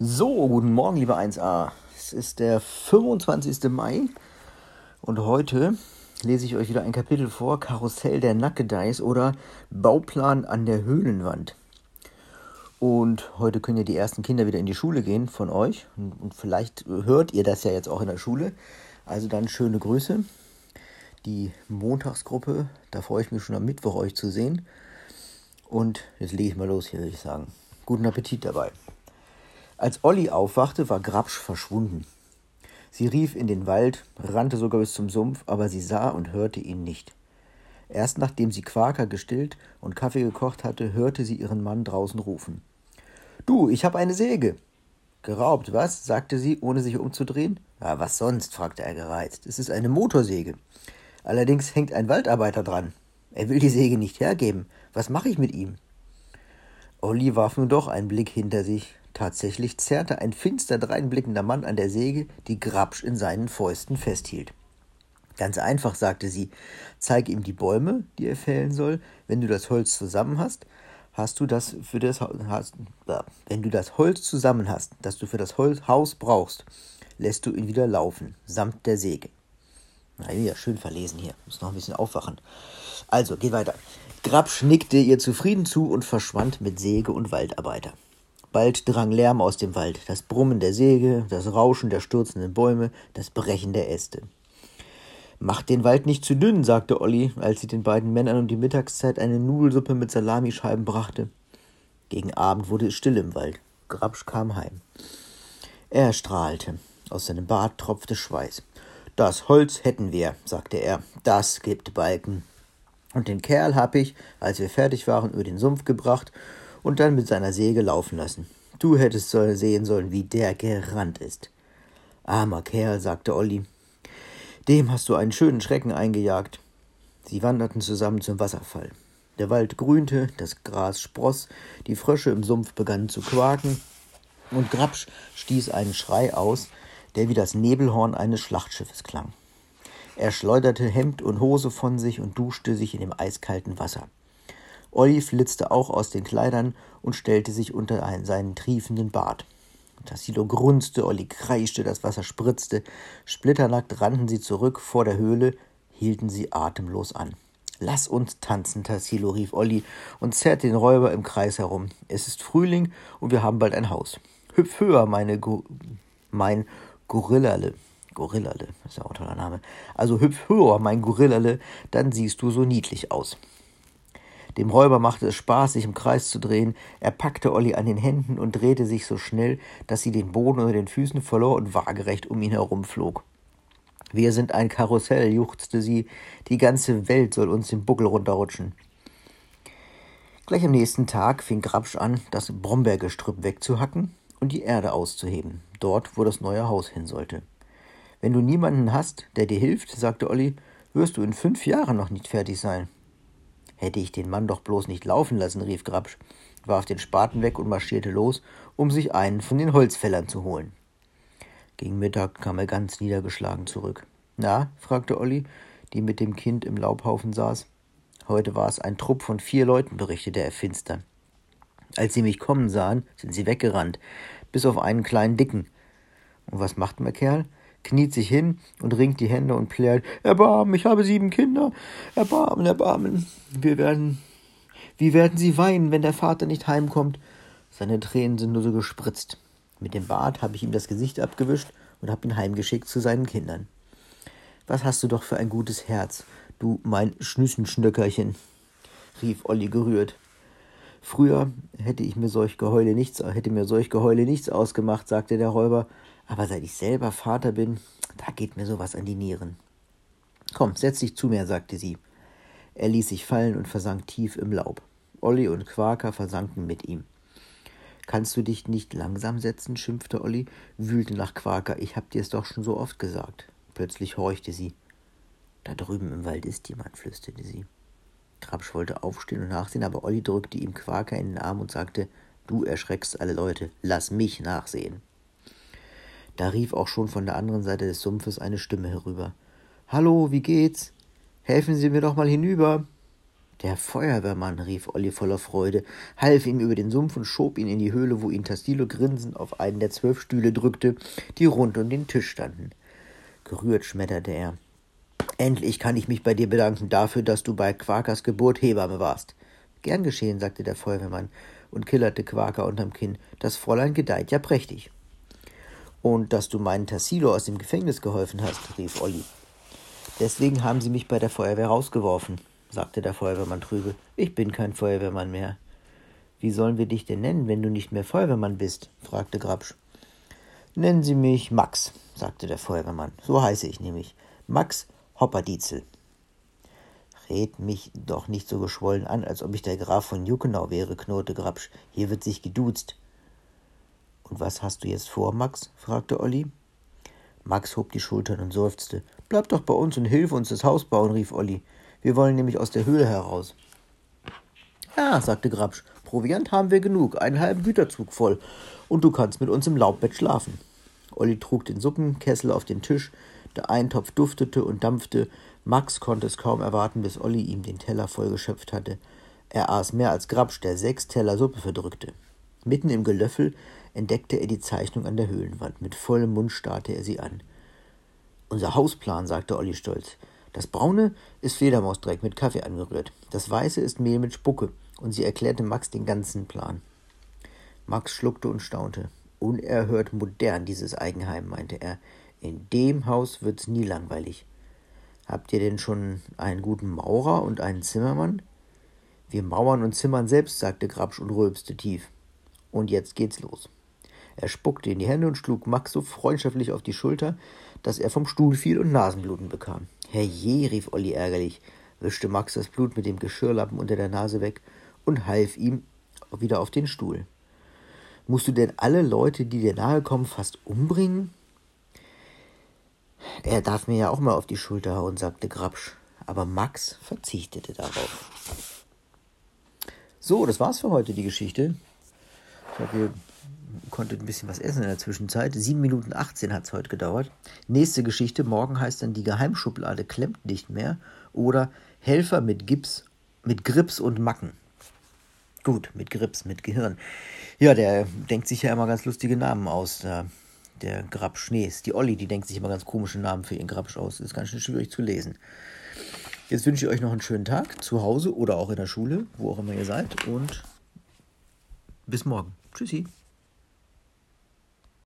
So, guten Morgen, liebe 1a. Es ist der 25. Mai und heute lese ich euch wieder ein Kapitel vor: Karussell der Nackedeis oder Bauplan an der Höhlenwand. Und heute können ja die ersten Kinder wieder in die Schule gehen von euch. Und vielleicht hört ihr das ja jetzt auch in der Schule. Also dann schöne Grüße. Die Montagsgruppe, da freue ich mich schon am Mittwoch euch zu sehen. Und jetzt lege ich mal los hier, würde ich sagen. Guten Appetit dabei. Als Olli aufwachte, war Grabsch verschwunden. Sie rief in den Wald, rannte sogar bis zum Sumpf, aber sie sah und hörte ihn nicht. Erst nachdem sie Quaker gestillt und Kaffee gekocht hatte, hörte sie ihren Mann draußen rufen. Du, ich habe eine Säge. Geraubt, was? sagte sie, ohne sich umzudrehen. Ja, was sonst? fragte er gereizt. Es ist eine Motorsäge. Allerdings hängt ein Waldarbeiter dran. Er will die Säge nicht hergeben. Was mache ich mit ihm? Olli warf nun doch einen Blick hinter sich. Tatsächlich zerrte ein finster dreinblickender Mann an der Säge, die Grabsch in seinen Fäusten festhielt. Ganz einfach, sagte sie, zeige ihm die Bäume, die er fällen soll. Wenn du das Holz zusammen hast, hast du das für das hast, wenn du das Holz zusammen hast, das du für das Haus brauchst, lässt du ihn wieder laufen, samt der Säge. Na ja, schön verlesen hier. Muss noch ein bisschen aufwachen. Also, geht weiter. Grabsch nickte ihr zufrieden zu und verschwand mit Säge und Waldarbeiter. Bald drang Lärm aus dem Wald, das Brummen der Säge, das Rauschen der stürzenden Bäume, das Brechen der Äste. Macht den Wald nicht zu dünn, sagte Olli, als sie den beiden Männern um die Mittagszeit eine Nudelsuppe mit Salamischeiben brachte. Gegen Abend wurde es still im Wald. Grabsch kam heim. Er strahlte. Aus seinem Bart tropfte Schweiß. Das Holz hätten wir, sagte er. Das gibt Balken. Und den Kerl hab ich, als wir fertig waren, über den Sumpf gebracht und dann mit seiner Säge laufen lassen. Du hättest sehen sollen, wie der gerannt ist. Armer Kerl, sagte Olli. Dem hast du einen schönen Schrecken eingejagt. Sie wanderten zusammen zum Wasserfall. Der Wald grünte, das Gras spross, die Frösche im Sumpf begannen zu quaken, und Grabsch stieß einen Schrei aus, der wie das Nebelhorn eines Schlachtschiffes klang. Er schleuderte Hemd und Hose von sich und duschte sich in dem eiskalten Wasser. Olli flitzte auch aus den Kleidern und stellte sich unter einen, seinen triefenden Bart. Tassilo grunzte, Olli kreischte, das Wasser spritzte. Splitternackt rannten sie zurück vor der Höhle, hielten sie atemlos an. Lass uns tanzen, Tassilo, rief Olli und zerrte den Räuber im Kreis herum. Es ist Frühling und wir haben bald ein Haus. Hüpf höher, meine Go mein Gorillale. Gorillale, ist ja auch ein toller Name. Also hüpf höher, mein Gorillale, dann siehst du so niedlich aus. Dem Räuber machte es Spaß, sich im Kreis zu drehen. Er packte Olli an den Händen und drehte sich so schnell, dass sie den Boden unter den Füßen verlor und waagerecht um ihn herumflog. Wir sind ein Karussell, juchzte sie. Die ganze Welt soll uns den Buckel runterrutschen. Gleich am nächsten Tag fing Grabsch an, das Brombeergestrüpp wegzuhacken und die Erde auszuheben, dort, wo das neue Haus hin sollte. Wenn du niemanden hast, der dir hilft, sagte Olli, wirst du in fünf Jahren noch nicht fertig sein. Hätte ich den Mann doch bloß nicht laufen lassen, rief Grabsch, warf den Spaten weg und marschierte los, um sich einen von den Holzfällern zu holen. Gegen Mittag kam er ganz niedergeschlagen zurück. Na? fragte Olli, die mit dem Kind im Laubhaufen saß. Heute war es ein Trupp von vier Leuten, berichtete er finster. Als sie mich kommen sahen, sind sie weggerannt, bis auf einen kleinen Dicken. Und was macht mein Kerl? Kniet sich hin und ringt die Hände und plärt, Erbarmen, ich habe sieben Kinder, Erbarmen, Erbarmen. Wir werden, wie werden sie weinen, wenn der Vater nicht heimkommt? Seine Tränen sind nur so gespritzt. Mit dem Bart habe ich ihm das Gesicht abgewischt und habe ihn heimgeschickt zu seinen Kindern. Was hast du doch für ein gutes Herz, du mein Schnüssenschnöckerchen, rief Olli gerührt. Früher hätte ich mir solch Geheule nichts, hätte mir solch Geheule nichts ausgemacht, sagte der Räuber, aber seit ich selber Vater bin, da geht mir sowas an die Nieren. Komm, setz dich zu mir, sagte sie. Er ließ sich fallen und versank tief im Laub. Olli und Quaker versanken mit ihm. Kannst du dich nicht langsam setzen? schimpfte Olli, wühlte nach Quaker. Ich hab dir's doch schon so oft gesagt. Plötzlich horchte sie. Da drüben im Wald ist jemand, flüsterte sie. Krabsch wollte aufstehen und nachsehen, aber Olli drückte ihm Quaker in den Arm und sagte: Du erschreckst alle Leute, lass mich nachsehen. Da rief auch schon von der anderen Seite des Sumpfes eine Stimme herüber. Hallo, wie geht's? Helfen Sie mir doch mal hinüber. Der Feuerwehrmann, rief Olli voller Freude, half ihm über den Sumpf und schob ihn in die Höhle, wo ihn Tassilo grinsend auf einen der zwölf Stühle drückte, die rund um den Tisch standen. Gerührt schmetterte er. Endlich kann ich mich bei dir bedanken dafür, dass du bei Quakers Geburt Hebamme warst. Gern geschehen, sagte der Feuerwehrmann und killerte Quaker unterm Kinn. Das Fräulein gedeiht ja prächtig. Und dass du meinen Tassilo aus dem Gefängnis geholfen hast, rief Olli. Deswegen haben sie mich bei der Feuerwehr rausgeworfen sagte der Feuerwehrmann trübe. Ich bin kein Feuerwehrmann mehr. Wie sollen wir dich denn nennen, wenn du nicht mehr Feuerwehrmann bist? fragte Grabsch. Nennen Sie mich Max, sagte der Feuerwehrmann. So heiße ich nämlich. Max Hopperdietzel. Red mich doch nicht so geschwollen an, als ob ich der Graf von Juckenau wäre, knurrte Grabsch. Hier wird sich geduzt. Und was hast du jetzt vor, Max? fragte Olli. Max hob die Schultern und seufzte. Bleib doch bei uns und hilf uns das Haus bauen, rief Olli. Wir wollen nämlich aus der Höhle heraus. Ja, sagte Grabsch, Proviant haben wir genug, einen halben Güterzug voll, und du kannst mit uns im Laubbett schlafen. Olli trug den Suppenkessel auf den Tisch, der Eintopf duftete und dampfte. Max konnte es kaum erwarten, bis Olli ihm den Teller vollgeschöpft hatte. Er aß mehr als Grabsch, der sechs Teller Suppe verdrückte. Mitten im Gelöffel entdeckte er die Zeichnung an der Höhlenwand. Mit vollem Mund starrte er sie an. Unser Hausplan, sagte Olli stolz. Das Braune ist Fledermausdreck mit Kaffee angerührt. Das Weiße ist Mehl mit Spucke. Und sie erklärte Max den ganzen Plan. Max schluckte und staunte. Unerhört modern, dieses Eigenheim, meinte er. In dem Haus wird's nie langweilig. Habt ihr denn schon einen guten Maurer und einen Zimmermann? Wir mauern und zimmern selbst, sagte Grabsch und rülpste tief. Und jetzt geht's los. Er spuckte in die Hände und schlug Max so freundschaftlich auf die Schulter, dass er vom Stuhl fiel und Nasenbluten bekam. Herrje, rief Olli ärgerlich, wischte Max das Blut mit dem Geschirrlappen unter der Nase weg und half ihm wieder auf den Stuhl. Musst du denn alle Leute, die dir nahe kommen, fast umbringen? Er darf mir ja auch mal auf die Schulter hauen, sagte Grabsch, aber Max verzichtete darauf. So, das war's für heute, die Geschichte. Ich hoffe, ihr konntet ein bisschen was essen in der Zwischenzeit. 7 Minuten 18 hat es heute gedauert. Nächste Geschichte, morgen heißt dann die Geheimschublade klemmt nicht mehr oder Helfer mit Gips, mit Grips und Macken. Gut, mit Grips, mit Gehirn. Ja, der denkt sich ja immer ganz lustige Namen aus. Der, der Grab Schnees. Die Olli, die denkt sich immer ganz komische Namen für ihren Grabsch aus. Ist ganz schön schwierig zu lesen. Jetzt wünsche ich euch noch einen schönen Tag zu Hause oder auch in der Schule, wo auch immer ihr seid. Und bis morgen. Tschüssi.